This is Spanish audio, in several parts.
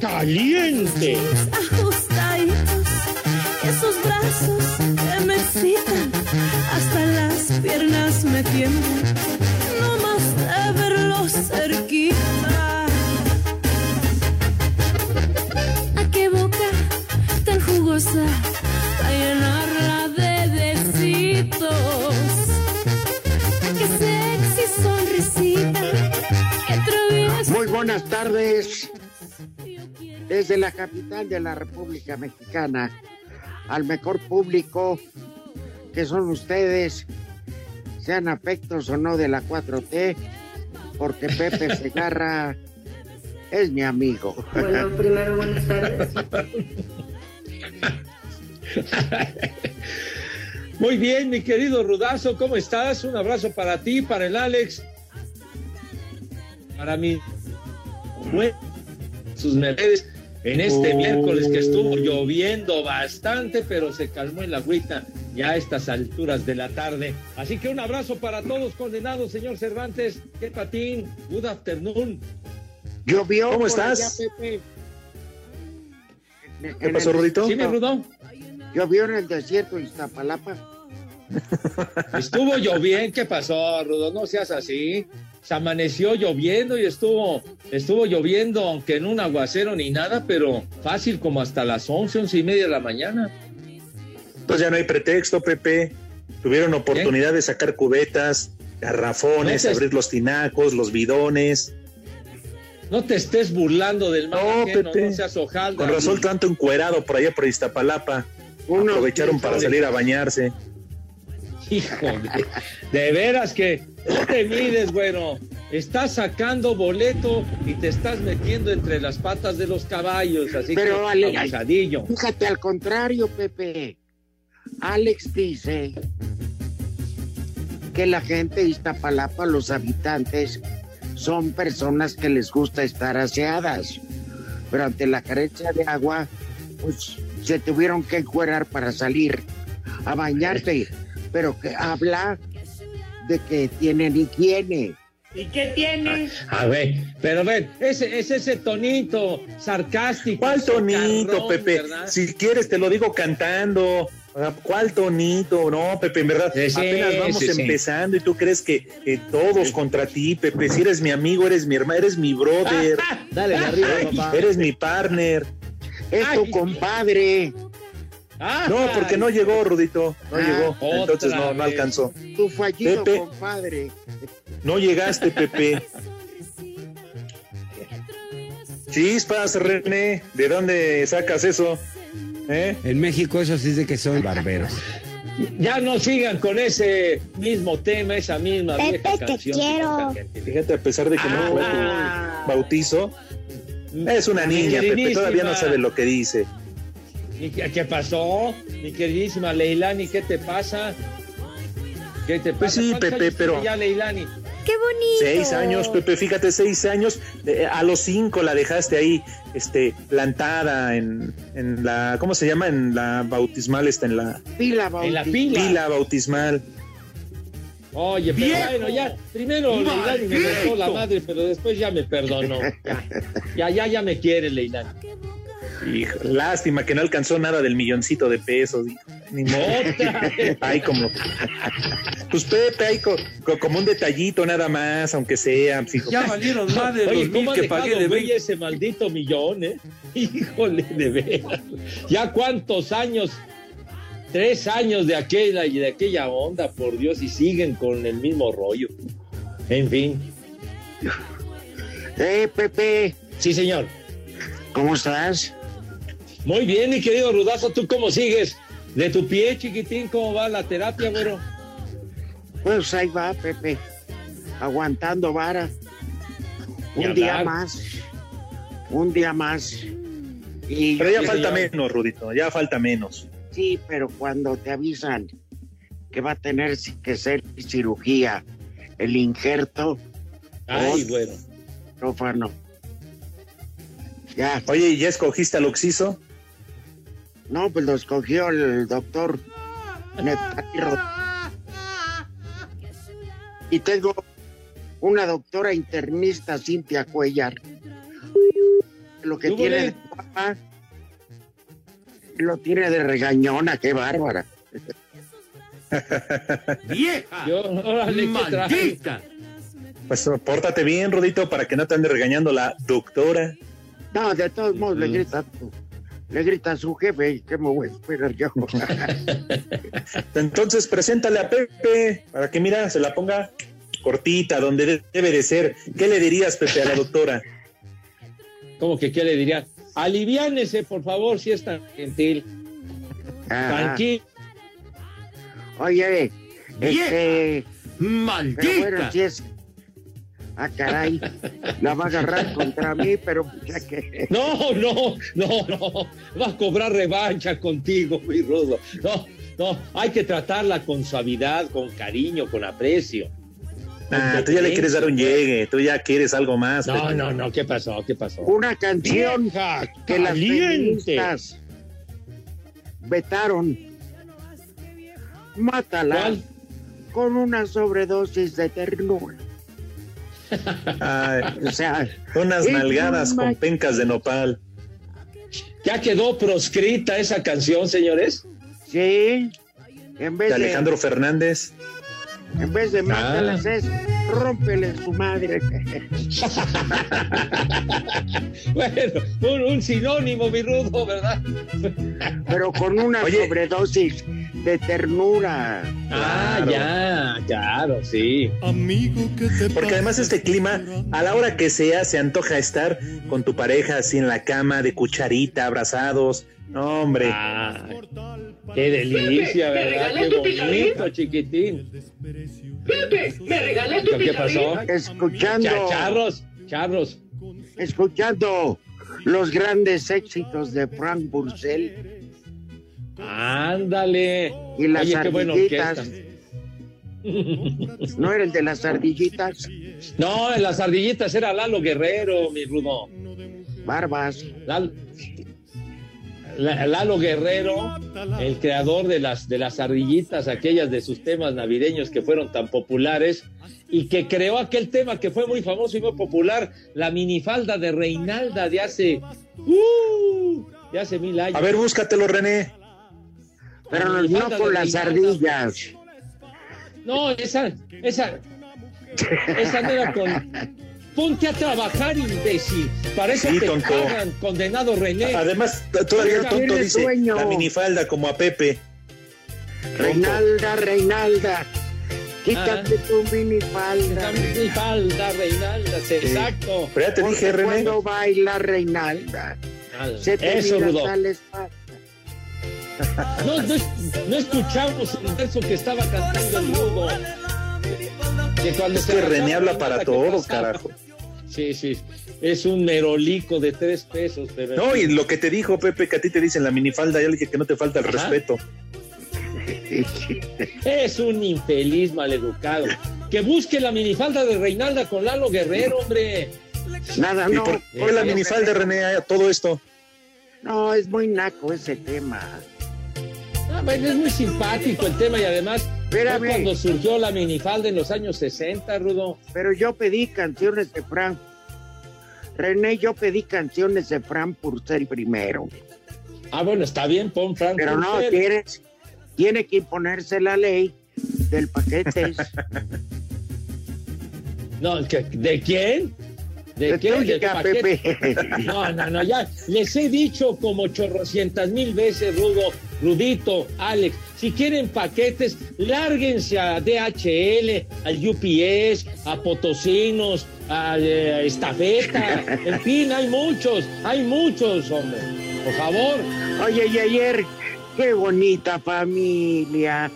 Caliente. Ajustaditos, esos brazos que me excitan, hasta las piernas me tiemblan. No más de verlos cerquita. ¿A qué boca tan jugosa? A llenarla de besitos. Qué sexy sonrisita. Qué travieso. Muy buenas tardes. Desde la capital de la República Mexicana al mejor público que son ustedes, sean afectos o no de la 4T, porque Pepe Segarra es mi amigo. Bueno, primero buenas tardes. Muy bien, mi querido Rudazo, ¿cómo estás? Un abrazo para ti, para el Alex, para mí. Sus mercedes en este miércoles que estuvo lloviendo bastante, pero se calmó en la agüita ya a estas alturas de la tarde. Así que un abrazo para todos condenados, señor Cervantes. ¿Qué patín? Good afternoon. Llovió. ¿Cómo estás? allá, Pepe. En- ¿Qué en pasó, el Rudito? Sí, mi Rudo. Llovió en el desierto de Iztapalapa. Estuvo lloviendo, ¿qué pasó, Rudo? No seas así. Se amaneció lloviendo y estuvo, estuvo lloviendo, aunque en un aguacero ni nada, pero fácil como hasta las once, once y media de la mañana. Pues ya no hay pretexto, Pepe. Tuvieron oportunidad de sacar cubetas, garrafones, No te- abrir los tinacos, los bidones. No te estés burlando del mal No, ajeno, Pepe. no seas hojalda. Con razón tanto encuerado por allá por Iztapalapa. Aprovecharon para salir a bañarse. Híjole, de veras que no te mides, bueno. Estás sacando boleto y te estás metiendo entre las patas de los caballos, así Pero, que abusadillo. Fíjate, al contrario, Pepe. Alex dice que la gente de Iztapalapa, los habitantes, son personas que les gusta estar aseadas. Pero ante la carencia de agua, pues se tuvieron que encuerar para salir a bañarse. Pero que habla de que tienen higiene. ¿Y qué tiene? A ver, pero ven, ese es ese tonito sarcástico. ¿Cuál tonito, Pepe? ¿verdad? Si quieres te lo digo cantando. ¿Cuál tonito? No, Pepe, en verdad, Sí, sí, apenas vamos sí, sí. empezando y tú crees que, que todos contra ti, Pepe. Si eres mi amigo, eres mi hermano, eres mi brother. Dale, arriba, papá. Eres mi partner. Es tu Ay. No, porque no llegó, Rudito. No Ah, llegó. Entonces no, no alcanzó. tu fallido Pepe. compadre. No llegaste, Pepe. Chispas, René. ¿De dónde sacas eso? ¿Eh? En México eso sí es de que son barberos. Ya no sigan con ese mismo tema, esa misma Pepe, vieja te canción. quiero. Fíjate, a pesar de que no fue Ah. tu bautizo, es una niña, Pepe. Todavía no sabe lo que dice. ¿Y qué, pasó? Mi queridísima Leilani, ¿qué te pasa? ¿Qué te pasa? Pues sí, ¿Cuántos Pepe, años pero- Ya, Leilani. ¡Qué bonito! Seis años, Pepe, fíjate, seis años. Eh, a los cinco la dejaste ahí, este, plantada en, en la, ¿cómo se llama? En la bautismal, está en la Pila, En la pila. pila bautismal. Oye, pero ¡Viejo! bueno, ya, primero Leilani me dejó la madre, pero después ya me perdonó. Ya, ya, ya, ya me quiere Leilani. Hijo, lástima que no alcanzó nada del milloncito de pesos. hijo. Ni vez. Ay, como. Pues Pepe, hay co- co- como un detallito nada más, aunque sea. pues, hijo. Ya valieron más de Oye, los ¿cómo mil que pagué de güey, ese maldito millón, eh? Híjole, de veras. Ya cuántos años, tres años de aquella y de aquella onda, por Dios, y siguen con el mismo rollo. En fin. Eh, Pepe, Sí, señor. ¿cómo estás? Muy bien, mi querido Rudazo, ¿tú cómo sigues? De tu pie, chiquitín, ¿cómo va la terapia, güero? Pues ahí va, Pepe. Aguantando vara. Un día más. Un día más. Y Pero ya falta señor. menos, Rudito, ya falta menos. sí, pero cuando te avisan que va a tener que ser cirugía, el injerto, Ay, güero. prófano. Ya, Oye, ¿y ya escogiste al Oxiso? No, pues lo escogió el doctor. Y tengo una doctora internista, Cintia Cuellar. Lo que ¿Tú, tiene de guapa, lo tiene de regañona, qué bárbara. ¡Vieja! Yo. ¡Maldita! Pues pórtate bien, Rudito, para que no te ande regañando la doctora. No, de todos modos le grita, le grita a su jefe, ¿qué me voy a esperar yo? Entonces, preséntale a Pepe, para que, mira, se la ponga cortita, donde de- debe de ser. ¿Qué le dirías, Pepe, a la doctora? ¿Cómo que qué le diría? Aliviánese, por favor, si es tan gentil. Ajá. Tranquilo. Oye, este, pero bueno, ¡Maldita! si es, ah, caray, la va a agarrar contra mí, pero ya que, No, no, no, no. Va a cobrar revancha contigo, mi rudo. No, no. Hay que tratarla con suavidad, con cariño, con aprecio. Ah, tú ya le quieres dar un llegue, tú ya quieres algo más. No, no, no. ¿Qué pasó? ¿Qué pasó? una canción Vieja que las caliente. feministas vetaron. Mátala ¿Cuál? con una sobredosis de ternura. Ay, O sea, unas Es nalgadas con pencas de nopal. ¿Ya quedó proscrita esa canción, señores? sí, en vez De de, Alejandro Fernández. en vez de mátalas Ah. es rómpele su madre. Bueno, un, un sinónimo, mi rudo, ¿verdad? pero con una Oye. sobredosis de ternura. Ah, Claro. ya, claro, sí. Porque además este clima, a la hora que sea, se antoja estar con tu pareja así en la cama, de cucharita, abrazados. No, hombre. Ah, qué delicia, Pepe, ¿me ¿verdad? Qué pizarrín? bonito, chiquitín. Pepe, ¿me regalas tu ¿Qué pasó? Escuchando, Cha- Charros, charros. escuchando los grandes éxitos de Frank Bursell Ándale. y las Oye, qué buena ardillitas. orquesta. ¿No era el de las ardillitas? No, en las ardillitas era Lalo Guerrero, mi rudo. Barbas. Lalo, La- Lalo Guerrero, el creador de las, de las ardillitas, aquellas de sus temas navideños que fueron tan populares y que creó aquel tema que fue muy famoso y muy popular, la minifalda de Reinalda de hace, ¡uh! de hace mil años. A ver, búscatelo, René. Pero no, minifalda con las ardillas. No, esa, esa, esa no era con. Ponte a trabajar, imbécil. Para eso Sí, te tonto. pagan, condenado René. Además, todavía el tonto dice sueño. la minifalda como a Pepe. Reinalda, Reinalda, quítate Ah. tu minifalda. Mi falda, Reinalda, sí, exacto. Pero ya te dije, René. cuando baila Reinalda, se te Eso, mira Rudo. No, no, no escuchamos el verso que estaba cantando el Rudo. Que cuando Es se que René habla la para onda, ¿qué todo, carajo. Sí, sí. Es un merolico de tres pesos. Pero No, y lo que te dijo Pepe, que a ti te dicen la minifalda, ya le dije que no te falta el Ajá. respeto. Es un infeliz maleducado. Que busque la minifalda de Reinalda con Lalo Guerrero, hombre. Nada, ¿Y no. por qué la minifalda, René, a todo esto? No, es muy naco ese tema. Ah, bueno, es muy simpático el tema y además fue Espérame. cuando surgió la minifalda en los años 60, Rudo. Pero yo pedí canciones de Fran. René, yo pedí canciones de Fran por ser primero. Ah, bueno, está bien, pon Frank. Pero no, tienes, tiene que imponerse la ley del paquete. No, ¿que- ¿de quién? ¿De, De tuya, ¿Del paquete? Pepe. No, no, no, ya les he dicho como chorrocientas mil veces, Rudo, Rudito, Alex, si quieren paquetes, lárguense a DHL, al UPS, a Potosinos, a eh, Estafeta, en fin, hay muchos, hay muchos, hombre, por favor. Oye, y ayer, qué bonita familia.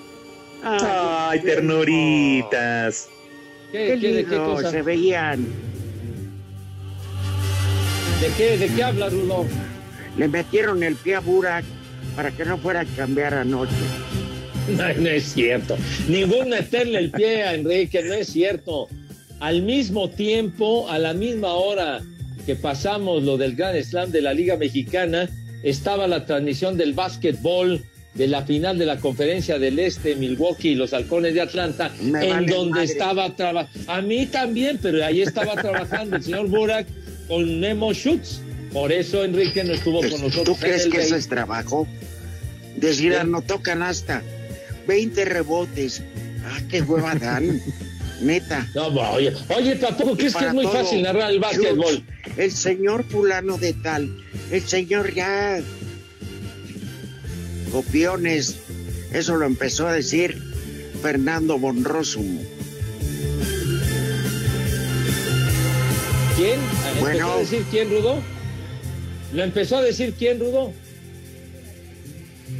Ay, qué ternuritas. ¿Qué, Qué qué- de qué lindo cosa? se veían. ¿De qué, de qué habla, Rudo? Le metieron el pie a Burak para que no fuera a cambiar anoche. No, no es cierto. Ningún meterle el pie a Enrique, no es cierto. Al mismo tiempo, a la misma hora que pasamos lo del Gran Slam de la Liga Mexicana, estaba la transmisión del básquetbol de la final de la Conferencia del Este, Milwaukee y los Halcones de Atlanta, Me en vale donde madre. estaba trabajando. A mí también, pero ahí estaba trabajando el señor Burak con Memo Schutz. Por eso Enrique no estuvo con nosotros. ¿Tú crees que eso es trabajo? Decir, no tocan hasta 20 rebotes. Ah, qué hueva dan. Neta. No, oye, oye, tampoco crees que es muy todo. fácil narrar el básquetbol. El señor fulano de tal, el señor ya. Copiones. Eso lo empezó a decir Fernando Bonrosum. ¿Quién? ¿Empezó Bueno. a decir quién, Rudo? ¿Lo empezó a decir quién, Rudo?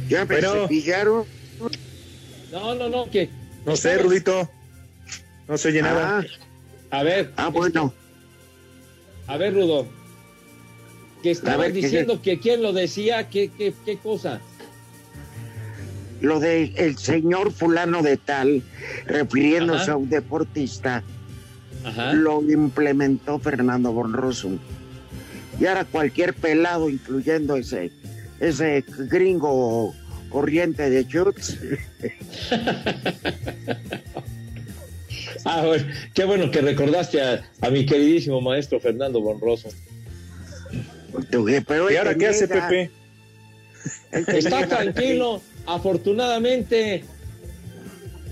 Ya me Bueno. cepillaron. No, no, no, que. No sé, Rudito. No se oye nada. Ah, A ver, ah, bueno. a ver, Rudo. Que ver, ¿qué- diciendo que quién lo decía, qué, qué, qué cosa. Lo de el señor fulano de tal, refiriéndose Ajá. a un deportista, Ajá. lo implementó Fernando Bonrosum. Y ahora cualquier pelado, incluyendo ese, ese gringo corriente de chutes, Ah, bueno, qué bueno que recordaste a, a mi queridísimo maestro Fernando Bonroso. pero ¿Y ahora qué hace Pepe? Está tranquilo, afortunadamente.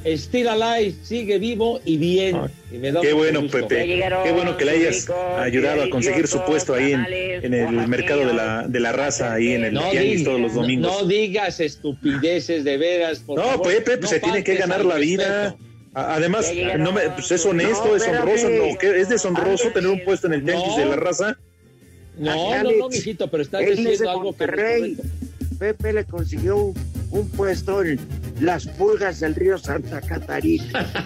Still alive, sigue vivo y bien. Ah, Y me da Qué bueno, gusto. Pepe. Qué bueno que le hayas ayudado a conseguir su puesto ahí en, en el mercado de la, de la raza, ahí en el No, todos los domingos. No, digas estupideces de veras. por No, favor. Pepe, pues No se tiene que ganar la vida. Además, llegaron. no me- pues es honesto, No, es honroso, no, es deshonroso tener un puesto en el tianguis No. de la raza. No, no, no, mijito, pero estás diciendo algo que. Pepe le consiguió un, un puesto en las pulgas del río Santa Catarina.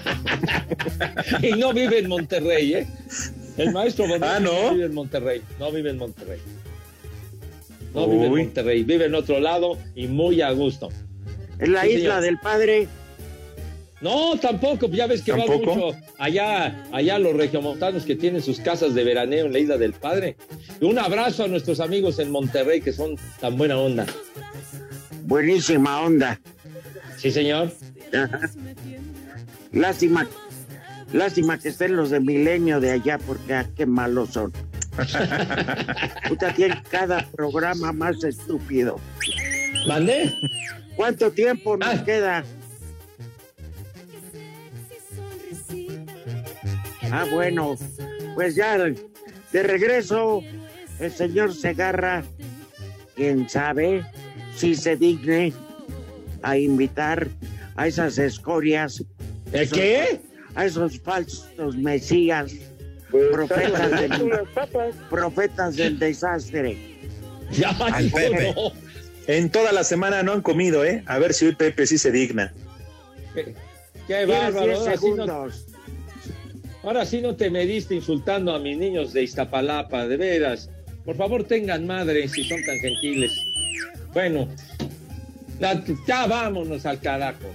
Y no vive en Monterrey, ¿eh? El maestro Ah, ¿no? vive en Monterrey. No vive en Monterrey. No vive en. Monterrey, vive en otro lado y muy a gusto. En la Sí, isla señor. del padre. No, tampoco, ya ves que ¿Tampoco? mucho allá, allá los regiomontanos que tienen sus casas de veraneo en la isla del Padre. Un abrazo a nuestros amigos en Monterrey que son tan buena onda. Buenísima onda. Sí, señor. Ajá. Lástima, lástima que estén los de Milenio de allá, porque ah, qué malos son. Puta, tienen cada programa más estúpido. ¿Mandé? ¿Cuánto tiempo nos Ah. queda? Ah, bueno, pues ya de regreso, el señor Segarra, quién sabe si se digne a invitar a esas escorias, ¿El qué? a esos falsos mesías, profetas del, profetas del desastre. Ya, Al Pepe. no. En toda la semana no han comido, ¿eh? A ver si hoy Pepe sí se digna. Qué Tienes bárbaro. 10 Ahora sí, no, ahora sí no te mediste insultando a mis niños de Iztapalapa, de veras. Por favor, tengan madre si son tan gentiles. Bueno, La- ya vámonos al carajo.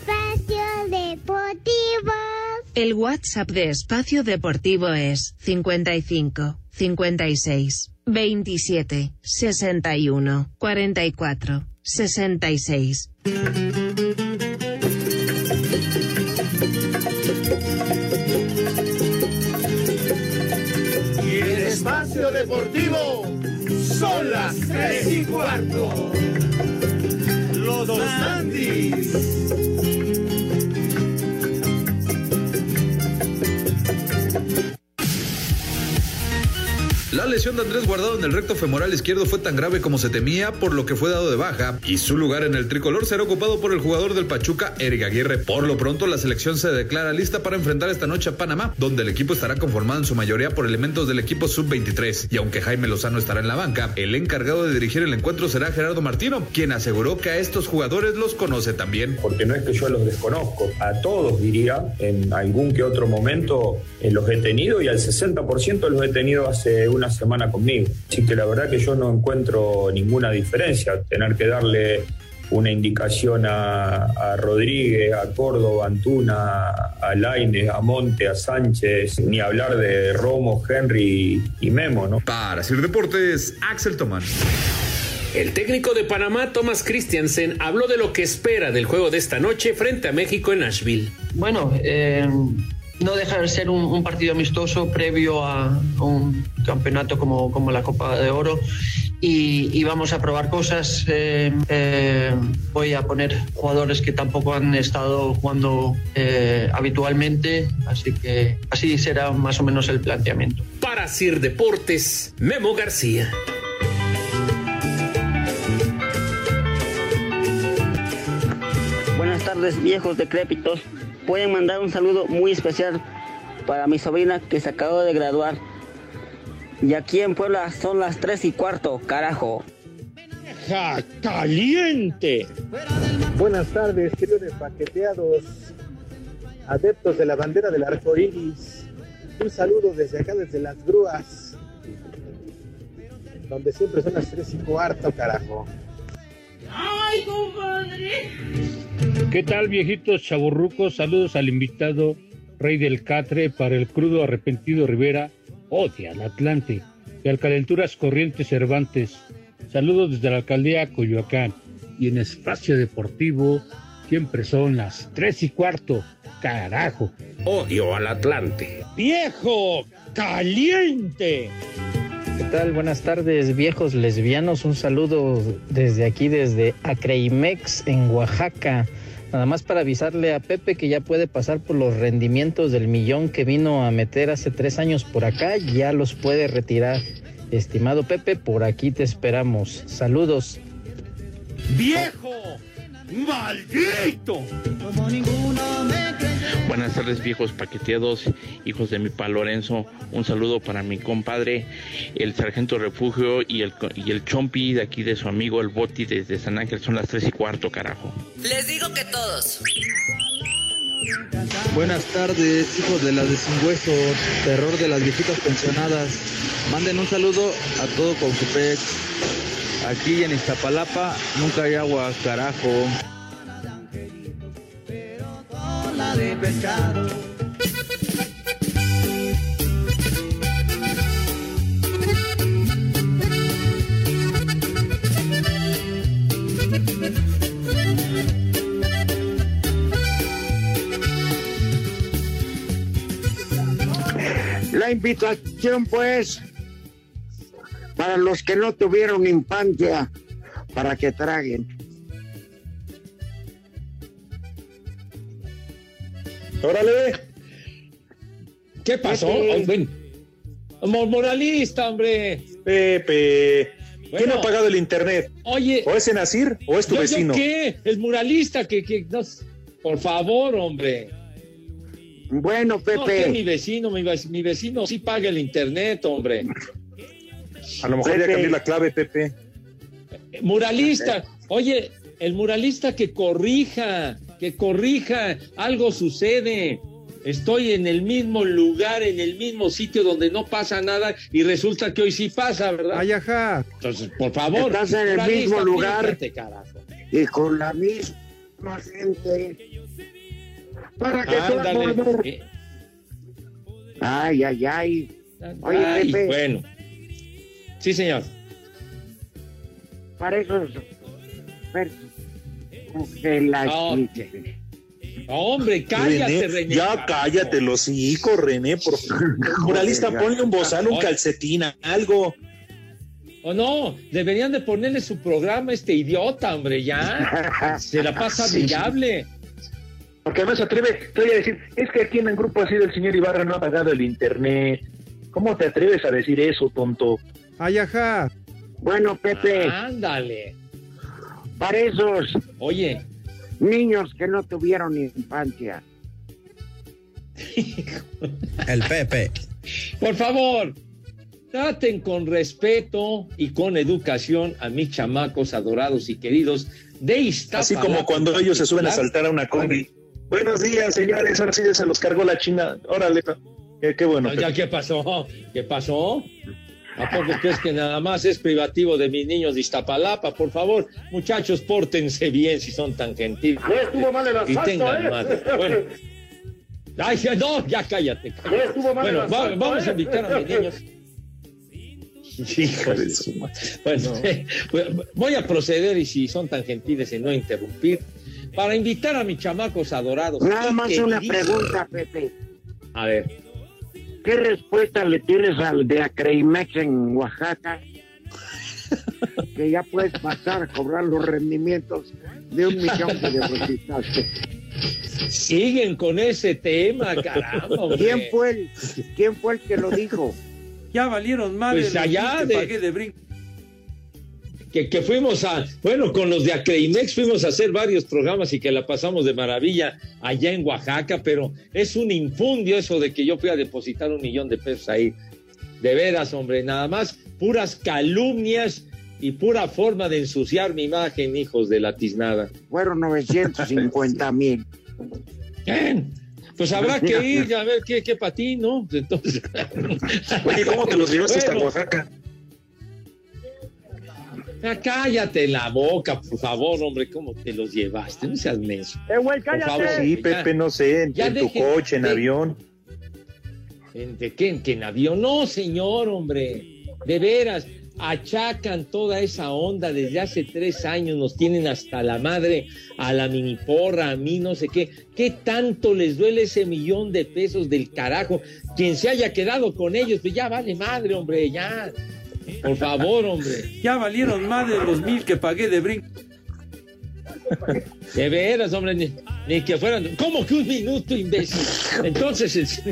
Espacio Deportivo. El WhatsApp de Espacio Deportivo es 55 56 27 61 44 66. Y el espacio deportivo son las tres y cuarto. Los dos Andis. La lesión de Andrés Guardado en el recto femoral izquierdo fue tan grave como se temía, por lo que fue dado de baja, y su lugar en el tricolor será ocupado por el jugador del Pachuca, Eric Aguirre. Por lo pronto, la selección se declara lista para enfrentar esta noche a Panamá, donde el equipo estará conformado en su mayoría por elementos del equipo sub-23. Y aunque Jaime Lozano estará en la banca, el encargado de dirigir el encuentro será Gerardo Martino, quien aseguró que a estos jugadores los conoce también. porque no es que yo los desconozco, a todos diría, en algún que otro momento eh, los he tenido y al 60% los he tenido hace una semana conmigo. Así que la verdad que yo no encuentro ninguna diferencia, tener que darle una indicación a, a Rodríguez, a Córdoba, a Antuna, a Laine, a Monte, a Sánchez, ni hablar de Romo, Henry y Memo, ¿no? Para Sir Deportes, Axel Tomán. El técnico de Panamá, Thomas Christiansen, habló de lo que espera del juego de esta noche frente a México en Nashville. Bueno, eh, no deja de ser un, un partido amistoso previo a un campeonato como, como la Copa de Oro y, y vamos a probar cosas. eh, eh, voy a poner jugadores que tampoco han estado jugando eh, habitualmente, así que así será más o menos el planteamiento. Para Sir Deportes, Memo García. Buenas tardes, viejos decrépitos. Pueden mandar un saludo muy especial para mi sobrina que se acabó de graduar. Y aquí en Puebla son las 3 y cuarto, carajo. ¡Ja, caliente! Buenas tardes, queridos paqueteados, adeptos de la bandera del arco iris. Un saludo desde acá, desde las grúas, donde siempre son las tres y cuarto, carajo. ¡Ay, compadre! ¿Qué tal, viejitos chaburrucos? Saludos al invitado Rey del Catre para el crudo arrepentido Rivera, odia al Atlante, y al Calenturas Corrientes Cervantes. Saludos desde la alcaldía Coyoacán. Y en Espacio Deportivo siempre son las tres y cuarto. Carajo. Odio al Atlante. ¡Viejo caliente! ¿Qué tal? Buenas tardes, viejos lesbianos. Un saludo desde aquí, desde Acreimex, en Oaxaca. Nada más para avisarle a Pepe que ya puede pasar por los rendimientos del millón que vino a meter hace tres años por acá. Ya los puede retirar. Estimado Pepe, por aquí te esperamos. Saludos. ¡Viejo! ¡Maldito! Buenas tardes viejos paqueteados, hijos de mi pa Lorenzo. Un saludo para mi compadre, el sargento refugio y el, y el chompi de aquí de su amigo el Boti desde San Ángel. Son las tres y cuarto, carajo. Les digo que todos. Buenas tardes, hijos de las de sin hueso, terror de las viejitas pensionadas. Manden un saludo a todo con su pez. Aquí en Iztapalapa nunca hay agua, carajo. La invitación, pues, para los que no tuvieron infancia, para que traguen. ¡Órale! ¿Qué pasó? Pepe. Moralista, hombre. Pepe, ¿quién Bueno. ha pagado el internet? Oye. ¿O es Nacir o es tu ¿Yo- yo vecino? qué? El muralista que, que no por favor, hombre. Bueno, No, que mi vecino, mi, vec- mi vecino sí paga el internet, hombre. A lo mejor ya Pepe. cambié la clave, Pepe. Muralista, oye, el muralista que corrija, que corrija, algo sucede. Estoy en el mismo lugar, en el mismo sitio donde no pasa nada y resulta que hoy sí pasa, ¿verdad? Ay, ajá. Entonces, por favor. Estás en el mismo lugar. fíjate, carajo. y con la misma gente. Para que Ándale. Eh, Ay, ay, ay. Oye, ay, Pepe, bueno. Sí, señor. para esos. que la No, Hombre, cállate, René. ya cállate los hijos, René, por. Muralista, ponle un bozal, un calcetín, algo. O no, deberían de ponerle su programa a este idiota, hombre, ya. Se la pasa Sí. brillable. Porque además se atreve todavía a decir, es que aquí en el grupo así del señor Ibarra no ha pagado el internet. ¿Cómo te atreves a decir eso, tonto? Ay, ajá. Bueno, Pepe, Ándale. para esos Oye, niños que no tuvieron infancia. El Pepe. por favor, traten con respeto y con educación a mis chamacos adorados y queridos de Iztapalapa. Así como cuando ellos se suben a saltar a una combi. Buenos días, señores. Ahora sí se los cargó la China. Órale. Qué, qué bueno. No, ya, ¿qué pasó? ¿Qué pasó? ¿A poco crees que nada más es privativo de mis niños de Iztapalapa? Por favor, muchachos, pórtense bien si son tan gentiles. No estuvo mal el Y asalto, tengan ¿eh? madre. Bueno. Ay, no, ya cállate. cállate. No estuvo mal Bueno, el va- asalto, vamos ¿eh? a invitar a mis niños. Hijo de su madre. Bueno, voy a proceder y si son tan gentiles en no interrumpir, para invitar a mis chamacos adorados. Nada y más una pregunta, Pepe. A ver. ¿Qué respuesta le tienes al de Acreimex en Oaxaca? que ya puedes pasar a cobrar los rendimientos de un millón que depositaste. Siguen con ese tema, caramba. ¿Quién fue el, quién fue el que lo dijo? Ya valieron más Pues allá de- que, que fuimos a, bueno, con los de Acreimex fuimos a hacer varios programas y que la pasamos de maravilla allá en Oaxaca, pero es un infundio eso de que yo fui a depositar un millón de pesos ahí. De veras, hombre, nada más puras calumnias y pura forma de ensuciar mi imagen, hijos de la tiznada. Fueron 950 mil. Bien, Pues habrá que ir a ver qué, qué para ti, ¿no? Entonces. Oye, ¿cómo te los llevaste hasta Bueno. Oaxaca? Cállate la boca, por favor, hombre, ¿cómo te los llevaste? No seas menso. ¡Eh, güey, Por favor, Sí, ya. Pepe, no sé, en, Ya en tu coche, en de- avión. ¿En- ¿De qué? ¿En, que en avión? No, señor, hombre. De veras, achacan toda esa onda desde hace tres años, nos tienen hasta la madre, a la mini porra, a mí, no sé qué. ¿Qué tanto les duele ese millón de pesos del carajo? Quien se haya quedado con ellos, pues ya vale madre, hombre, ya. Por favor, hombre. Ya valieron más de los mil que pagué de brinco. De veras, hombre, ni, ni que fueran. ¿Cómo que un minuto, imbécil? Entonces, es-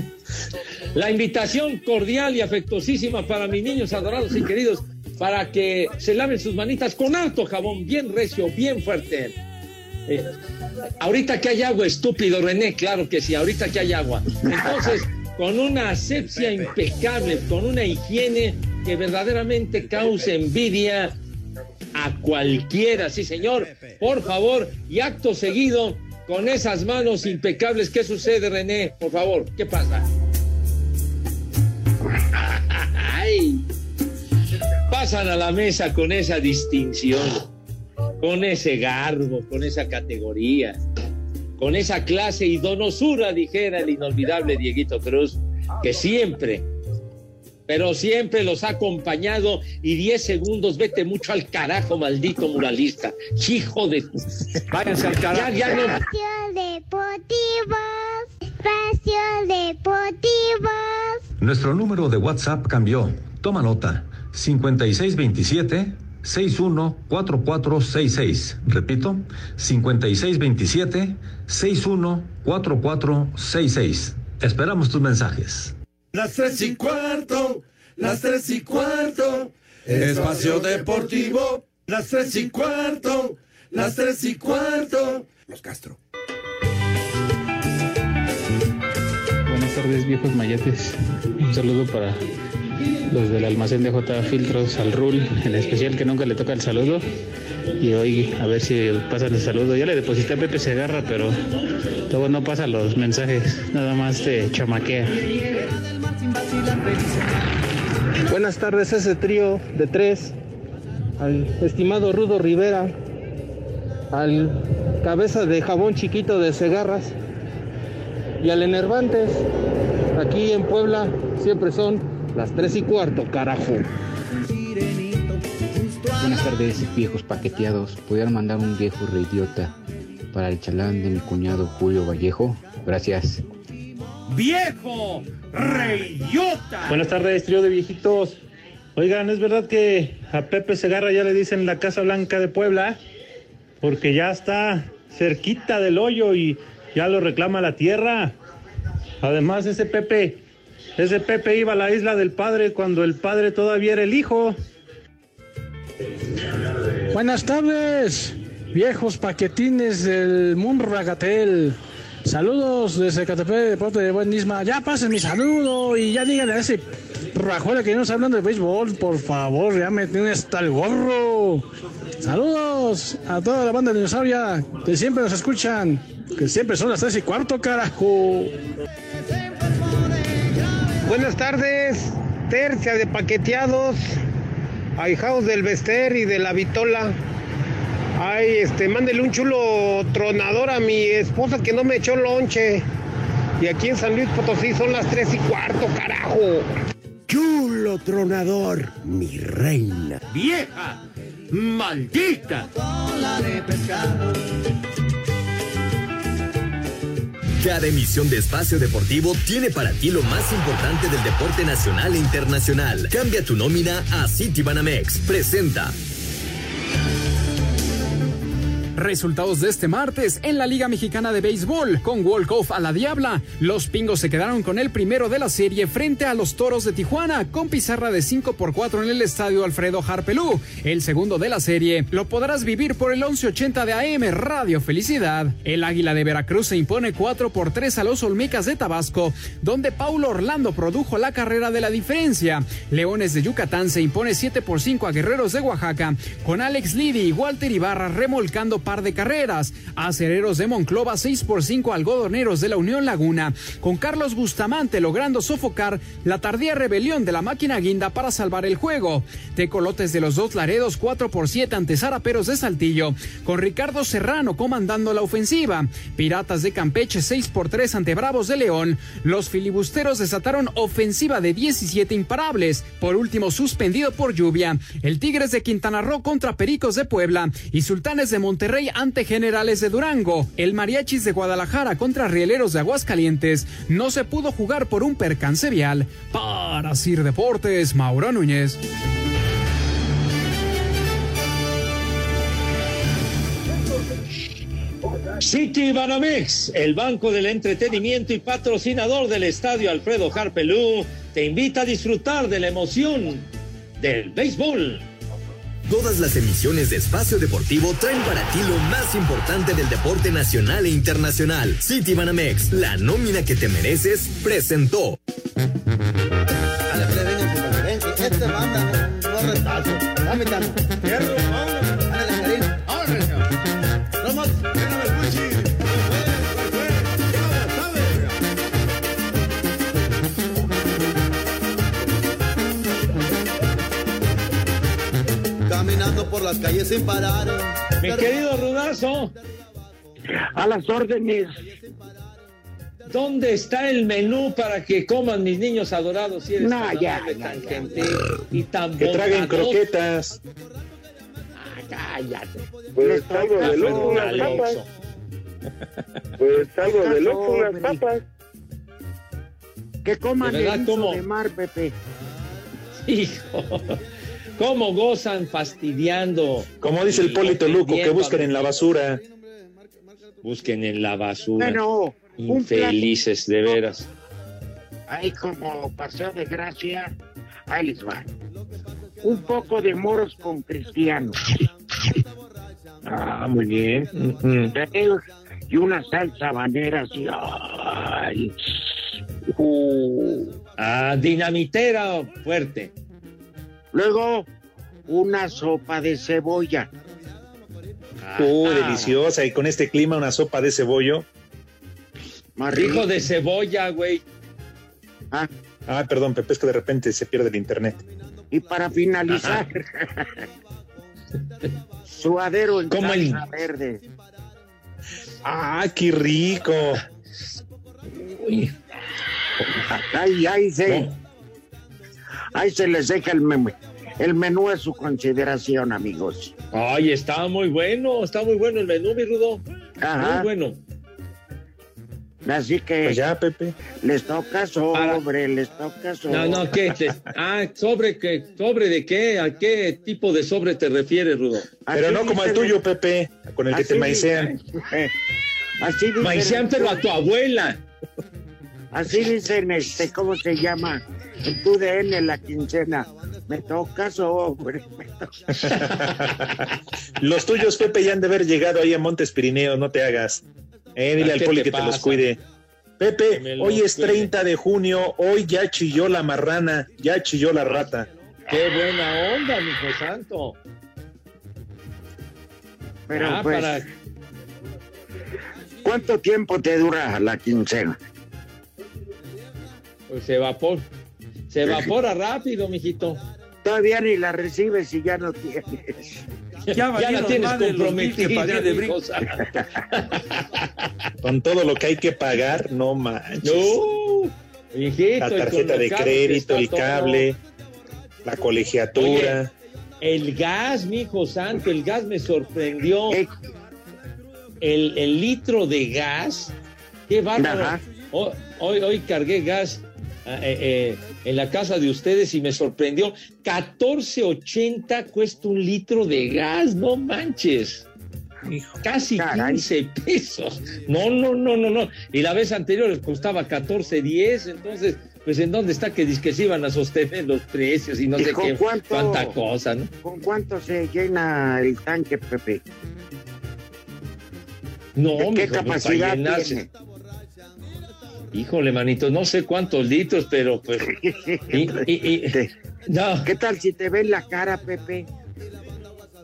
la invitación cordial y afectuosísima para mis niños adorados y queridos, para que se laven sus manitas con alto jabón, bien recio, bien fuerte. Eh, ahorita que hay agua, estúpido René, claro que sí, ahorita que hay agua. Entonces, con una asepsia impecable, con una higiene que verdaderamente cause envidia a cualquiera, sí señor, por favor, y acto seguido, con esas manos impecables, ¿qué sucede, René? Por favor, ¿qué pasa? Ay. Pasan a la mesa con esa distinción, con ese garbo, con esa categoría, con esa clase y donosura, dijera el inolvidable Dieguito Cruz, que siempre pero siempre los ha acompañado y 10 segundos, vete mucho al carajo, maldito muralista. Hijo de... Váyanse al carajo. Ya, ya no... Espacio Deportivo. Espacio Deportivo. Nuestro número de WhatsApp cambió. Toma nota. 5627 614466. Repito, 5627 614466. Esperamos tus mensajes. Las tres y cuarto, las tres y cuarto, espacio deportivo, las tres y cuarto, las tres y cuarto. Los Castro. Buenas tardes, viejos mayates. Un saludo para los del almacén de J Filtros, al Rul, en especial que nunca le toca el saludo. y hoy a ver si pasan el saludo. Ya le deposité a Pepe Segarra, pero luego no pasa los mensajes, nada más te chamaquea. Buenas tardes, ese trío de tres. Al estimado Rudo Rivera. Al cabeza de jabón chiquito de Segarras. Y al Enervantes. Aquí en Puebla siempre son las tres y cuarto, carajo. Buenas tardes, viejos paqueteados. ¿Pudieran mandar un viejo reidiota para el chalán de mi cuñado Julio Vallejo? Gracias. ¡Viejo! ¡Reyota! Buenas tardes, trío de viejitos. Oigan, ¿es verdad que a Pepe Segarra ya le dicen la Casa Blanca de Puebla? Porque ya está cerquita del hoyo y ya lo reclama la tierra. Además, ese Pepe, ese Pepe iba a la isla del padre cuando el padre todavía era el hijo. Buenas tardes, viejos paquetines del Munragatel. Saludos desde Catepec, Deporte de Buen Nisma. Ya pasen mi saludo y ya díganle a ese rajuela que no está hablando de béisbol, por favor, ya me tiene hasta el gorro. Saludos a toda la banda de dinosauria que siempre nos escuchan, que siempre son las tres y cuarto, carajo. Buenas tardes, tercia de paqueteados, ahijados del Bester y de la Vitola. Ay, este, mándele un chulo tronador a mi esposa que no me echó lonche. Y aquí en San Luis Potosí son las tres y cuarto, carajo. Chulo tronador, mi reina. ¡Vieja! ¡Maldita! Cada emisión de Espacio Deportivo tiene para ti lo más importante del deporte nacional e internacional. Cambia tu nómina a Citibanamex. Presenta. Resultados de este martes en la Liga Mexicana de Béisbol. Con walk-off a la Diabla, los Pingos se quedaron con el primero de la serie frente a los Toros de Tijuana, con pizarra de 5 por 4 en el estadio Alfredo Harpelú. El segundo de la serie lo podrás vivir por el 1180 de AM Radio Felicidad. El Águila de Veracruz se impone 4 por 3 a los Olmecas de Tabasco, donde Paulo Orlando produjo la carrera de la diferencia. Leones de Yucatán se impone 7 por 5 a Guerreros de Oaxaca, con Alex Liddy y Walter Ibarra remolcando par de carreras. Acereros de Monclova 6 por 5 algodoneros de la Unión Laguna, con Carlos Bustamante logrando sofocar la tardía rebelión de la máquina guinda para salvar el juego. Tecolotes de los dos Laredos 4 por 7 ante Zaraperos de Saltillo, con Ricardo Serrano comandando la ofensiva. Piratas de Campeche 6 por 3 ante Bravos de León. Los filibusteros desataron ofensiva de 17 imparables. Por último, suspendido por lluvia. El Tigres de Quintana Roo contra Pericos de Puebla y Sultanes de Monterrey ante Generales de Durango. El Mariachis de Guadalajara contra Rieleros de Aguascalientes no se pudo jugar por un percance vial. Para Sir Deportes, Mauro Núñez. City Banamex, el banco del entretenimiento y patrocinador del estadio Alfredo Harpelú, te invita a disfrutar de la emoción del béisbol. Todas las emisiones de Espacio Deportivo traen para ti lo más importante del deporte nacional e internacional. City Banamex, la nómina que te mereces, presentó. Este manda, no retazo. Dame tanto. Las calles sin parar. Mi querido Rudazo. A las órdenes. ¿Dónde está el menú para que coman mis niños adorados? Si eres No, tan ya, amable, ya, tan ya, gentil y tan Que traguen croquetas. Cállate. Pues salgo de loco unas papas. Pues salgo de loco unas papas. Que coman ¿De verdad, el de mar, Pepe. Hijo, cómo gozan fastidiando. Como dice el Polito Luco, que busquen en la basura. Busquen en la basura. Bueno, Infelices, de veras. Ahí como paseo de gracia, ahí les va. Un poco de moros con cristianos. Ah, muy bien. Y una salsa habanera así. Ay. Uh. Ah, dinamitera fuerte. Luego, una sopa de cebolla. Uh, deliciosa. Y con este clima, una sopa de cebollo. Hijo de cebolla, güey. Ah, Ah, perdón, Pepe, es que de repente se pierde el internet. y para finalizar, suadero en ¿Cómo el- verde. ¡Ah, qué rico! Ahí, ahí se, ahí se les deja el, menú- el menú a su consideración, amigos. Ay, está muy bueno, está muy bueno el menú, mi Rudo. Ajá. Muy bueno. Así que Pues ya, Pepe. les toca sobre, les toca sobre. No, no, ¿qué? Te- ah, ¿sobre qué? ¿Sobre de qué? ¿A qué tipo de sobre te refieres, Rudo? Pero no como el tuyo, Pepe, con el que te maicean. Así dicen, Maicean, pero a tu abuela. así dicen, este, ¿cómo se llama? Tu DN la quincena. Me toca sobre. me Los tuyos, Pepe, ya han de haber llegado ahí a Montes Pirineos, no te hagas. Eh, dile ¿A al poli te que te los cuide. Pepe, hoy es cuide. 30 de junio, hoy ya chilló la marrana, ya chilló la rata. Qué buena onda, mijo santo. Pero Ah, pues, para- ¿cuánto tiempo te dura la quincena? Pues se evapora. Se evapora rápido, mijito. Todavía ni la recibes y ya no tienes. Ya Ya la tienes comprometida, de. Con todo lo que hay que pagar, no manches. No, mijito. la tarjeta de crédito, el todo. cable, la colegiatura. El gas, mijo santo, el gas me sorprendió. Eh. El, el litro de gas, qué bárbaro. Hoy, hoy cargué gas eh, eh, en la casa de ustedes y me sorprendió. 14.80 cuesta un litro de gas, no manches. Casi Caray. 15 pesos. No, no, no, no, no. Y la vez anterior les costaba 14.10, entonces, pues en dónde está que que se iban a sostener los precios y no ¿Y sé qué, cuánto? cuánta cosa, ¿no? ¿Con cuánto se llena el tanque, Pepe? No, ¿De qué mijo, pues, para capacidad llenarse. tiene? Híjole, manito, no sé cuántos litros, pero pues. y- y- y- no, ¿Qué tal si te ven la cara, Pepe?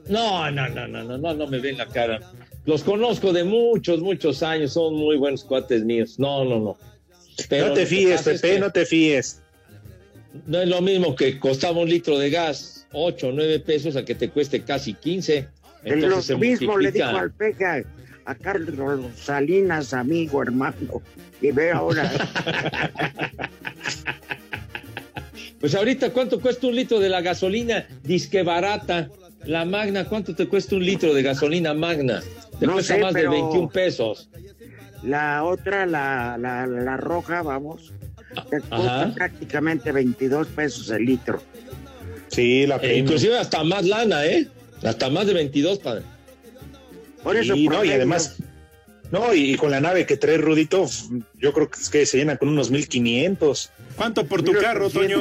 no, no, no, no, no, no, no me ven la cara. Los conozco de muchos, muchos años, son muy buenos cuates míos. No, no, no. Pero no te fíes, es Pepe, que no te fíes. No es lo mismo que costaba un litro de gas, 8 o 9 pesos, a que te cueste casi 15. Entonces Lo se mismo le dijo al Peca a Carlos Salinas, amigo, hermano. Y ve ahora. Pues ahorita, ¿cuánto cuesta un litro de la gasolina? Disque barata. La magna, ¿cuánto te cuesta un litro de gasolina magna? Te No cuesta sé, más de 21 pesos. La otra, la, la, la roja, vamos, te cuesta Ajá. prácticamente 22 pesos el litro. Sí, la E premium. inclusive hasta más lana, ¿eh? Hasta más de 22, padre. Por eso, Y no, y promedio. además, no, y, con la nave que trae Rudito, yo creo que, es que se llena con unos 1500. ¿Cuánto por tu carro, Toño?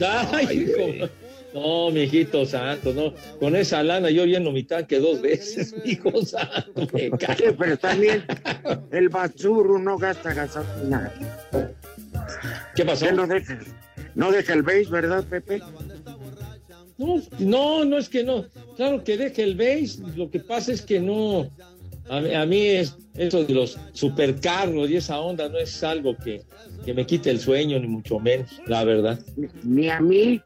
Ay, hijo. No, mijito santo, no. Con esa lana yo lleno mi tanque dos veces, hijo santo. me pero también el basuro no gasta gasolina. ¿Qué pasó? Que no deja, no deja el beige, ¿verdad, Pepe? No, no, no es que no. Claro que deje el base. Lo que pasa es que no. A, mí- a mí es eso de los supercarros y esa onda no es algo que, que me quite el sueño, ni mucho menos, la verdad. Ni, a mí.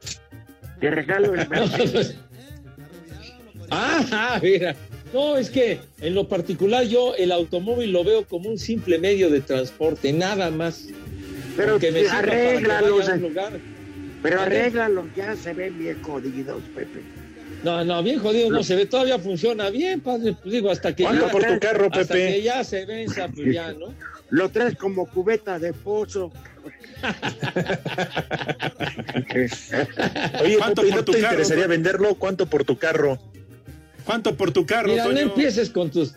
Te regalo el ah, mira. No, es que en lo particular yo el automóvil lo veo como un simple medio de transporte, nada más. Pero Que me sirva para que vaya a un lugar. Pero arréglalos, ya se ven bien jodidos, Pepe. No, no, bien jodido, no se ve, todavía funciona bien, padre. Pues digo, hasta que ¿Cuánto ya, por tu carro, hasta Pepe? que ya se venza, pues ya, ¿no? Lo traes como cubeta de pozo. Oye, ¿Cuánto Pepe, por ¿no tu te carro, interesaría venderlo? ¿Cuánto por tu carro? ¿Cuánto por tu carro, Mira, no empieces con tus.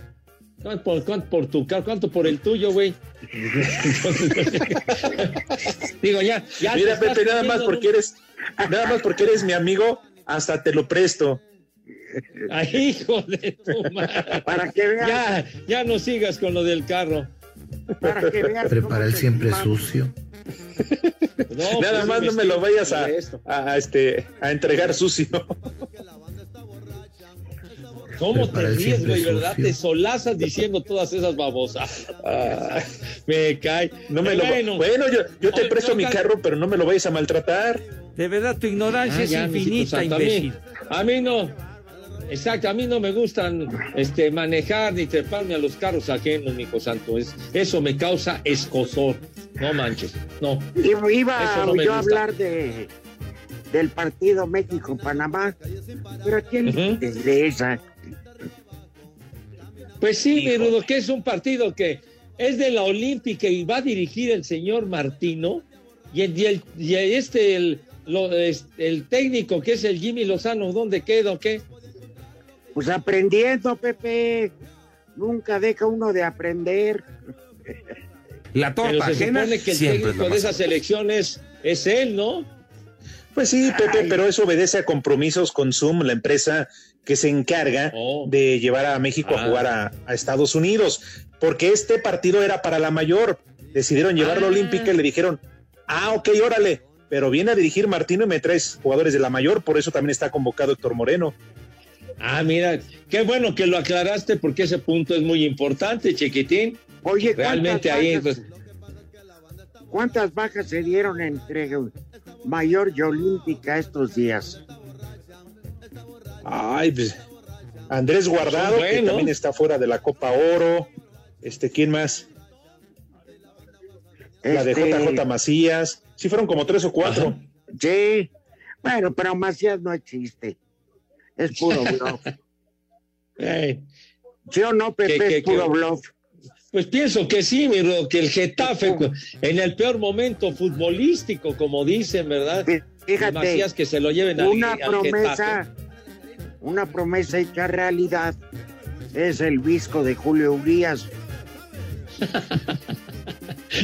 ¿Cuánto por, cuánto por tu carro? ¿Cuánto por el tuyo, güey? Digo, ya. ya Mira, Pepe, nada más porque eres, nada más porque eres mi amigo, hasta te lo presto. Ay, hijo de tu madre. Para que veas. Ya, ya no sigas con lo del carro. Para que veas. Prepara el siempre sucio. No, nada pues, más no me lo vayas a, a, a, este, a entregar sucio. ¿Cómo te ríes, güey, verdad? Te solazas diciendo todas esas babosas. Ah, me cae. No me lo bueno, bueno, yo, yo te Oye, presto no, mi Car- carro, pero no me lo vayas a maltratar. De verdad, tu ignorancia Ah, es ya, infinita, santo, a mí- imbécil. A mí no. Exacto, a mí no me gustan este, manejar ni treparme a los carros ajenos, mijo santo. Es, eso me causa escosor. No manches, no. Iba, no yo a hablar de del partido México-Panamá, pero ¿a quién le Ujú. interesa? Pues sí, mi Rudo, que es un partido que es de la Olímpica y va a dirigir el señor Martino. Y, el, y, el- y este, el, lo- es- el técnico que es el Jimmy Lozano, ¿dónde queda o qué? Pues aprendiendo, Pepe. Nunca deja uno de aprender. La Pero torta se ajena supone que el técnico de esas elecciones es él, ¿no? Pues sí, Pepe, pero eso obedece a compromisos con Zoom, la empresa que se encarga de llevar a México Ah. a jugar a, a Estados Unidos, porque este partido era para la mayor. Decidieron llevarlo a Ah. Olímpica y le dijeron, ah, ok, órale, pero viene a dirigir Martino y me traes jugadores de la mayor, por eso también está convocado Héctor Moreno. Ah, mira, qué bueno que lo aclaraste porque ese punto es muy importante, chiquitín. Oye, Realmente ¿cuántas ahí, bajas- pues, ¿Cuántas bajas se dieron entre Mayor y Olímpica estos días? Ay, pues Andrés Guardado, que también está fuera de la Copa Oro. Este, ¿quién más? La de Este- JJ Macías. Sí, fueron como tres o cuatro. Sí. Bueno, pero Macías no existe. Es puro bluff. Ey, ¿Sí o no, Pepe? ¿Qué, qué, es puro qué? bluff. Pues pienso que sí, mi Rudo, que el Getafe en el peor momento futbolístico, como dicen, ¿verdad? Fíjate, Macías que se lo lleven al, una al promesa, Getafe. Una promesa hecha realidad es el visco de Julio Urias.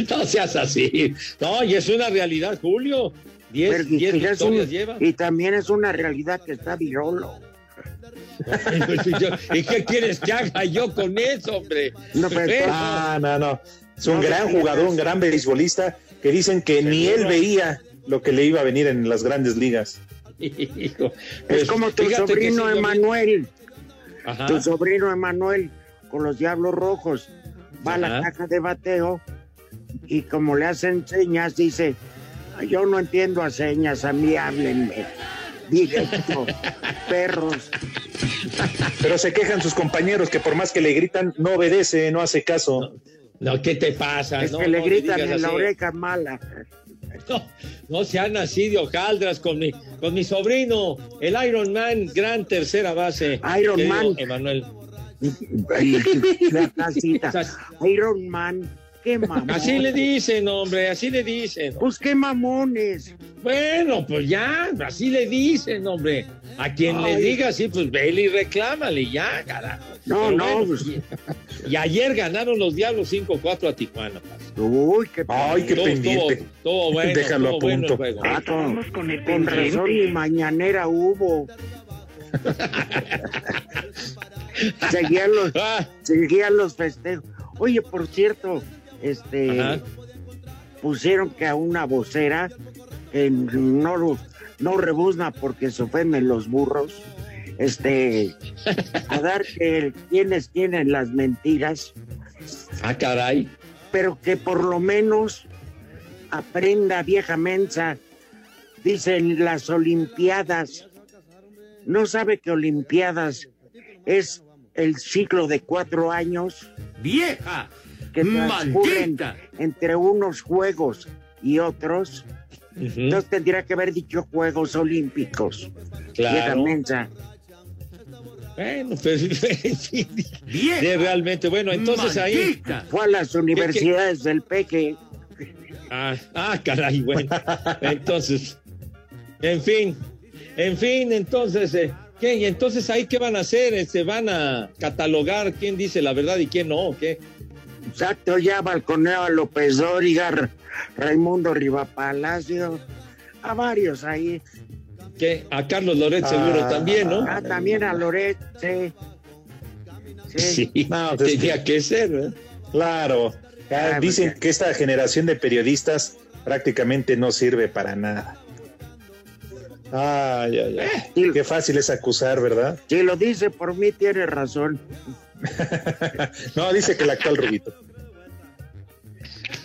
No seas así. No, y es una realidad, Julio. Diez, diez y es un- victorias lleva. y también es una realidad que está Virolo. ¿Y qué quieres que haga yo con eso, hombre? No, pero- Pero- Ah, no, no. Es un No, gran jugador, un gran beisbolista que dicen que ni él veía lo que le iba a venir en las grandes ligas. Hijo, Es pues, como tu sobrino Emanuel. Ajá. Tu sobrino Emanuel con los Diablos Rojos va a la caja de bateo y como le hacen señas dice, "Ay, yo no entiendo a señas, a mí háblenme. Directo, perros. Pero se quejan sus compañeros que por más que le gritan, no obedece, no hace caso. No, ¿qué te pasa? Es no, que le no gritan en la oreja mala. No, no sean así de hojaldras con mi, con mi sobrino, el Iron Man, gran tercera base. Iron Man. Emanuel. Iron Man, qué mamón. Así le dicen, hombre, así le dicen. Pues qué mamones. Bueno, pues ya, así le dicen, hombre. A quien le diga así, pues vele y reclámale, ya, carajo. No, Pero no, bueno, pues- y, y ayer ganaron los Diablos 5-4 a Tijuana. Uy, qué Ay, qué Estuvo- pendiente. estuvo bueno, Déjalo a bueno el punto. juego. Ah, con, con razón y mañanera hubo. seguían los, Ah. seguían los festejos. Oye, por cierto, este Ajá. pusieron que a una vocera que no, no rebuzna porque se ofenden los burros, este, a dar que quienes tienen las mentiras, Ah, caray. pero que por lo menos aprenda vieja mensa. Dicen las Olimpiadas. ¿No sabe que Olimpiadas es el ciclo de cuatro años ¡Vieja! Que transcurren ¡Maldita! entre unos juegos y otros? Entonces tendría que haber dicho Juegos Olímpicos. Claro. mensa. Bueno, pues sí, realmente, bueno, entonces ahí. Fue a las universidades del Peque. Ah, ah, caray, bueno. Entonces, en fin, en fin, entonces, eh, ¿qué? ¿Y entonces ahí qué van a hacer? ¿Se van a catalogar quién dice la verdad y quién no? ¿o ¿Qué? Exacto, ya balconeo a López Dóriga, Ra- Raimundo Rivapalacio, a varios ahí. ¿Qué? A Carlos Loret seguro Ah, también, ¿no? Ah, también a Loret, sí. Sí. Sí, No, pues, tenía que ser, ¿eh? Claro. Ah, Ah, dicen que esta generación de periodistas prácticamente no sirve para nada. Ay, ay, ay. Qué fácil es acusar, ¿verdad? Si lo dice por mí, tiene razón. no, dice que el actual Rubito.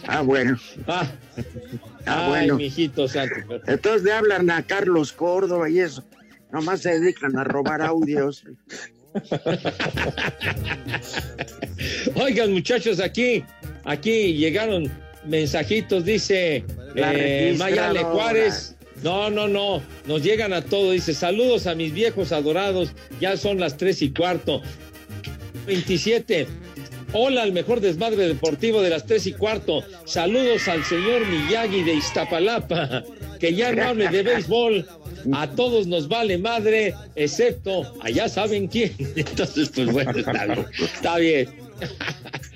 Ah, bueno. Ah, Ah, Ay, bueno. mijito santo. Entonces le hablan a Carlos Córdoba y eso. Nomás se dedican a robar audios. Oigan, muchachos, aquí, aquí llegaron mensajitos, dice eh, Mayale. Juárez. No, no, no, nos llegan a todos. Dice, saludos a mis viejos adorados, ya son las tres y cuarto. 27. Hola, al mejor desmadre deportivo de las tres y cuarto. Saludos al señor Miyagi de Iztapalapa, que ya no hable de béisbol. A todos nos vale madre, excepto allá saben quién. Entonces, pues bueno, está bien. Está bien.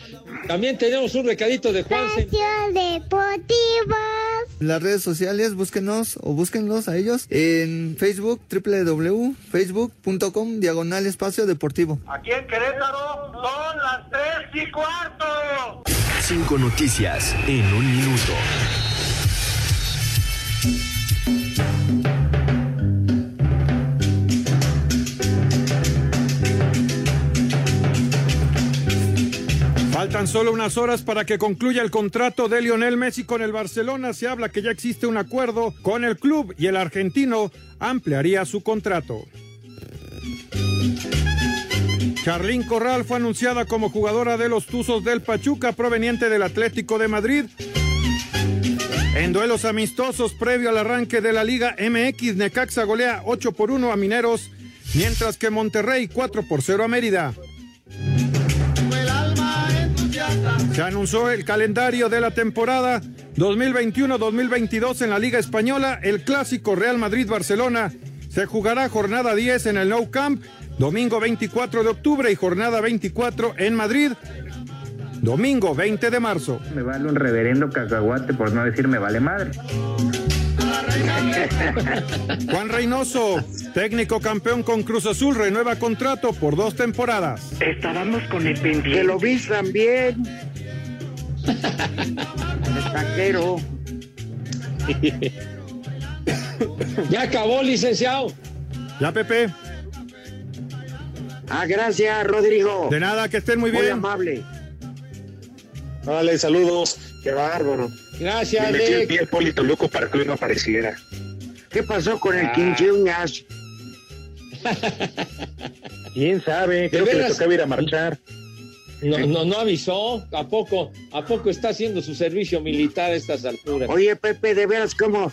También tenemos un recadito de Juan. Espacio Deportivo. Las redes sociales, búsquenos o búsquenlos a ellos en Facebook, www.facebook.com, diagonal espacio deportivo. Aquí en Querétaro son las tres y cuarto. Cinco noticias en un minuto. Faltan solo unas horas para que concluya el contrato de Lionel Messi con el Barcelona. Se habla que ya existe un acuerdo con el club y el argentino ampliaría su contrato. Charlín Corral fue anunciada como jugadora de los Tuzos del Pachuca proveniente del Atlético de Madrid. En duelos amistosos previo al arranque de la Liga MX, Necaxa golea 8 por 1 a Mineros, mientras que Monterrey 4 por 0 a Mérida. Se anunció el calendario de la temporada 2021-2022 en la Liga Española. El clásico Real Madrid-Barcelona se jugará jornada 10 en el Nou Camp, domingo 24 de octubre y jornada 24 en Madrid, domingo 20 de marzo. Me vale un reverendo cacahuate por no decir me vale madre. Juan Reynoso, técnico campeón con Cruz Azul, renueva contrato por dos temporadas. Estábamos con el pendiente. Que lo vistan bien. El taquero. Ya acabó, licenciado. Ya, Pepe. Ah, gracias, Rodrigo. De nada, que estén muy Muy bien. amable. Vale, saludos. Qué bárbaro. Gracias, Le metió el pie Polito Loco para que hoy no apareciera. ¿Qué pasó con el Ah. quinchuñas? ¿Quién sabe? Creo ¿De que le tocaba ir a marchar. No, no, no avisó. ¿A poco, ¿A poco está haciendo su servicio militar a estas alturas? Oye, Pepe, de veras, ¿cómo,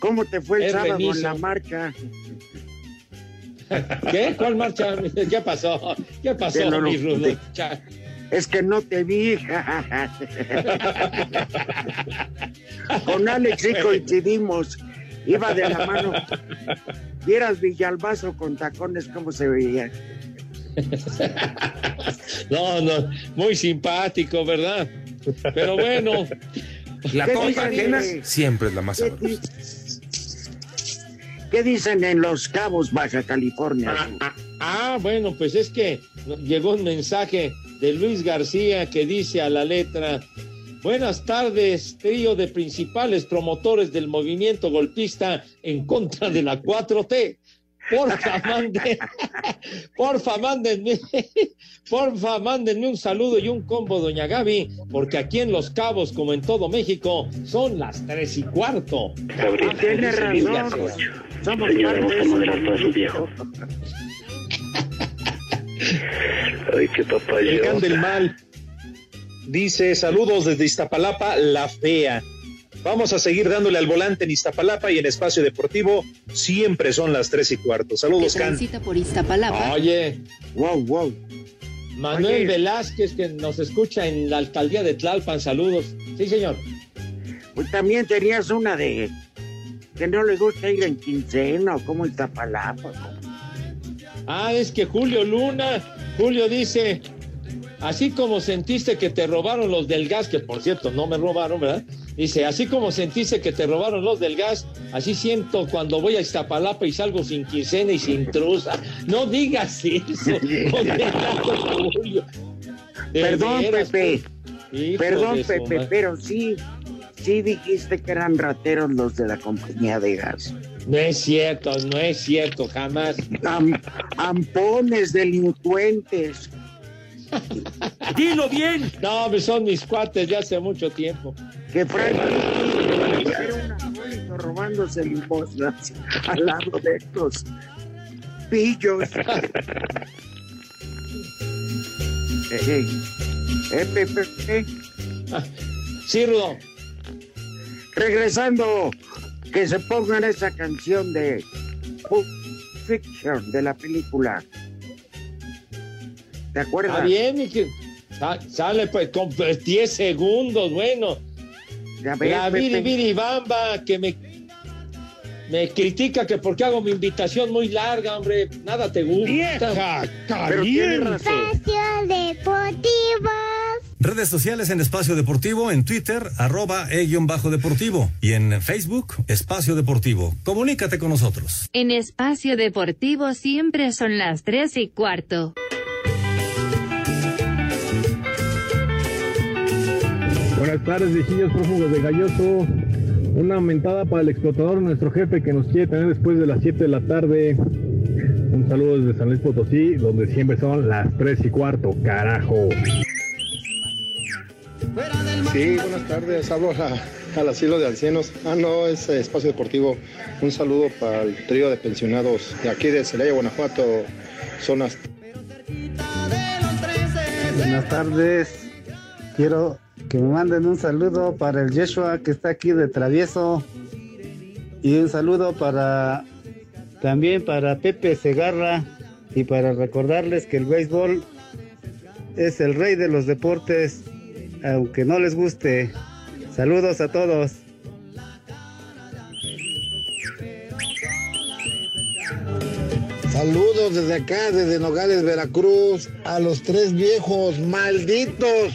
cómo te fue el Es sábado remiso. en la marcha? ¿Qué? ¿Cuál marcha? ¿Qué pasó? ¿Qué pasó, no, mi Rudo? de- Cha- Es que no te vi. Con Alex sí coincidimos. Iba de la mano. Vieras Villalbazo con tacones, ¿cómo se veía? No, no, muy simpático, ¿verdad? Pero bueno. La ¿Qué torta dicen, ajena siempre es la más ¿Qué, sabrosa. qué dicen en Los Cabos, Baja California? Ah, bueno, pues es que llegó un mensaje de Luis García que dice a la letra, buenas tardes, trío de principales promotores del movimiento golpista en contra de la 4T. Porfa, manden, porfa, mándenme, porfa, mándenme un saludo y un combo, doña Gaby, porque aquí en Los Cabos, como en todo México, son las tres y cuarto. Ah, Tiene razón. Somos parte de eso. Ay, qué papá. El del mal dice saludos desde Iztapalapa, la fea. Vamos a seguir dándole al volante en Iztapalapa y en Espacio Deportivo. Siempre son las tres y cuarto. Saludos, Can. Por Iztapalapa. Oye, wow, wow. Manuel Oye. Velázquez, que nos escucha en la alcaldía de Tlalpan, saludos. Sí, señor. Pues también tenías una de que no le gusta ir en quincena o como Iztapalapa. Ah, es que Julio Luna, Julio dice, así como sentiste que te robaron los del gas, que por cierto no me robaron, ¿verdad? Dice, así como sentiste que te robaron los del gas, así siento cuando voy a Iztapalapa y salgo sin quincena y sin truza. No digas eso. Perdón, veras, Pepe. pues, hijo Perdón, Pepe, madre. pero sí, sí dijiste que eran rateros los de la compañía de gas. No es cierto, no es cierto, jamás. Am- ampones delincuentes. Dilo bien. No, son mis cuates de hace mucho tiempo. Que Frank era un abuelito robándose limosnas al lado de estos pillos. Eh, eh. Sí, Rudo. Regresando, que se pongan esa canción de Pulp Fiction de la película. ¿Te acuerdas? Está bien, que- sa- Sale pues con pues, 10 segundos, bueno. La. Viri Viri Bamba que me, me critica que porque hago mi invitación muy larga, hombre. Nada te gusta. Vieja razón. Espacio Deportivo. Redes sociales en Espacio Deportivo, en Twitter, arroba e-bajo deportivo y en Facebook, Espacio Deportivo. Comunícate con nosotros. En espacio deportivo siempre son las 3 y cuarto. Buenas tardes, viejillos prófugos de Galloso. Una aumentada para el explotador, nuestro jefe que nos quiere tener después de las 7 de la tarde. Un saludo desde San Luis Potosí, donde siempre son las 3 y cuarto, carajo. Sí, buenas tardes. Hablo a- al asilo de ancianos. Ah, no, es eh, espacio deportivo. Un saludo para el trío de pensionados de aquí de Celaya, Guanajuato, zonas. Buenas tardes. Quiero que me manden un saludo para el Yeshua que está aquí de travieso. Y un saludo para también para Pepe Segarra y para recordarles que el béisbol es el rey de los deportes, aunque no les guste. Saludos a todos. Saludos desde acá, desde Nogales, Veracruz, a los tres viejos malditos,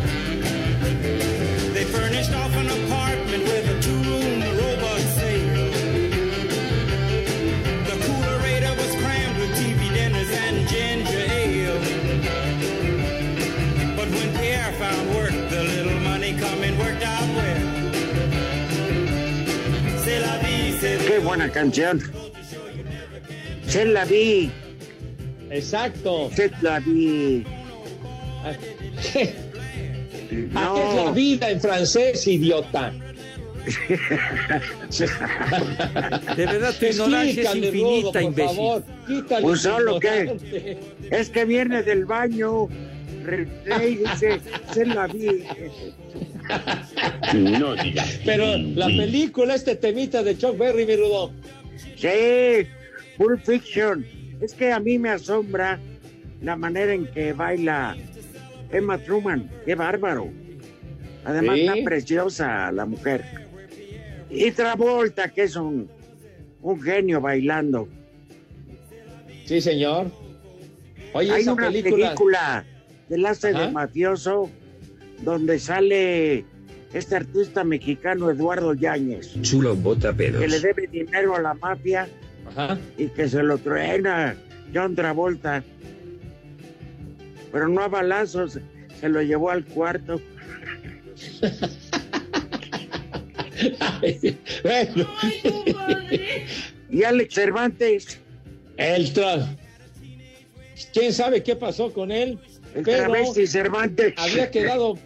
They furnished off an apartment with a two-room robot sale. The coolerator was crammed with TV dinners and ginger ale. But when Pierre found work, the little money coming worked out well. C'est la vie, c'est Qué buena canción. Se la vi. Exacto. Se la vi. Ah, ¿A qué es la vida en francés, idiota? De verdad, tu ignorancia es infinita, Rodo, por imbécil. favor. Pues solo que es que viene del baño. Y dice, se la vi. No Pero la película, este temita de Chuck Berry, mi rudo. Sí, Pulp Fiction. Es que a mí me asombra la manera en que baila Emma Truman. Qué bárbaro. Además, Sí. está preciosa la mujer. Y Travolta, que es un, un genio bailando. Sí, señor. Oye, Hay esa una película. película, del hace de mafioso donde sale este artista mexicano Eduardo Yáñez. Chulo bota pedos. que le debe dinero a la mafia y que se lo truena John Travolta. Pero no a balazos, se lo llevó al cuarto. Bueno. y Alex Cervantes. El tra... ¿Quién sabe qué pasó con él? El Pero travesti Cervantes. Había quedado.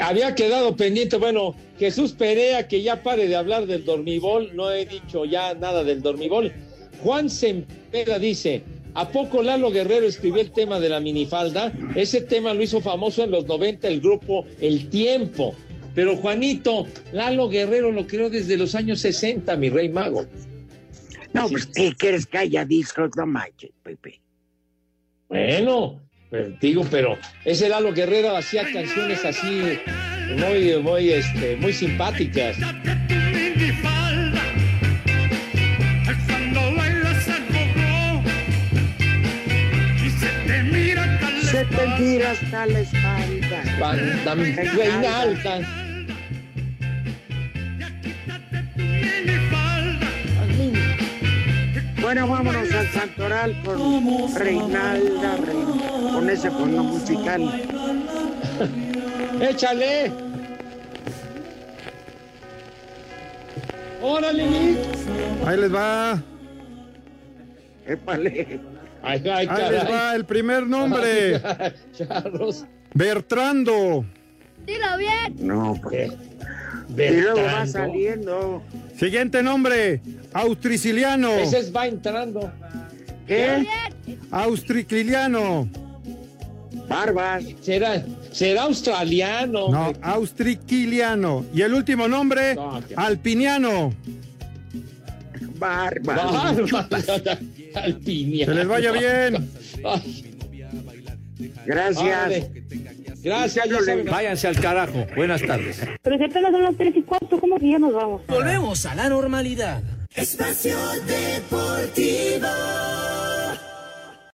Había quedado pendiente. Bueno, Jesús Perea, que ya pare de hablar del dormibol. No he dicho ya nada del dormibol. Juan Sempera dice: ¿A poco Lalo Guerrero escribió el tema de la minifalda? Ese tema lo hizo famoso en los 90 el grupo El Tiempo. Pero Juanito, Lalo Guerrero lo creó desde los años 60, mi rey mago. No, pues ¿qué quieres que haya discos? No manches, Pepe. Bueno, digo, pero ese Lalo Guerrero hacía canciones así muy, muy, este, muy simpáticas. Te tira hasta la espalda. Banda Reinalda. Bueno, vámonos al Santoral con Reinalda, Rein- con ese fondo musical. Échale. Órale, Lili. Ahí les va. Épale. Ay, ay, Ahí les va el primer nombre. Charros. Bertrando. Dilo bien. No, pues. Y luego va saliendo. Siguiente nombre. Austriciliano. Ese es- va entrando. ¿Qué? Austriciliano. Barbas. Será, será australiano. No, austriquiliano. Y el último nombre, alpiniano. Barbas. Alpiniano. Que les vaya bien. Gracias. Gracias, ya saben. Váyanse al carajo. Buenas tardes. Pero si apenas son las tres y cuarto, ¿cómo que ya nos vamos? Volvemos a la normalidad. Espacio Deportivo.